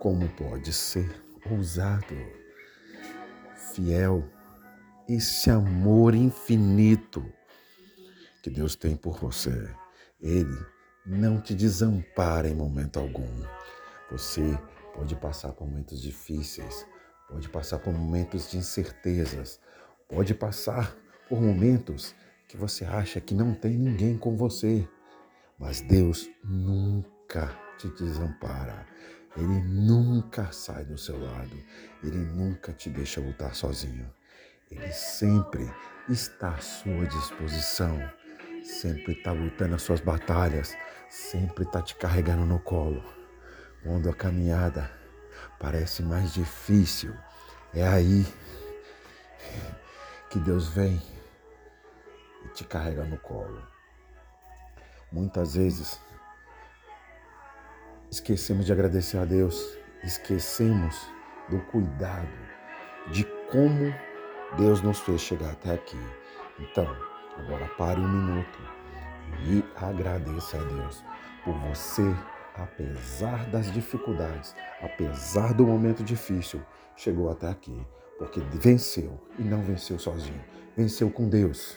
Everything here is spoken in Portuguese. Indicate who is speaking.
Speaker 1: Como pode ser ousado, fiel, esse amor infinito que Deus tem por você. Ele não te desampara em momento algum. Você pode passar por momentos difíceis, pode passar por momentos de incertezas, pode passar por momentos que você acha que não tem ninguém com você, mas Deus nunca te desampara. Ele nunca sai do seu lado, ele nunca te deixa lutar sozinho. Ele sempre está à sua disposição, sempre está lutando as suas batalhas, sempre está te carregando no colo. Quando a caminhada parece mais difícil, é aí que Deus vem e te carrega no colo. Muitas vezes esquecemos de agradecer a Deus, esquecemos do cuidado, de como Deus nos fez chegar até aqui. Então, agora pare um minuto e agradeça a Deus por você apesar das dificuldades, apesar do momento difícil, chegou até aqui, porque venceu e não venceu sozinho, venceu com Deus.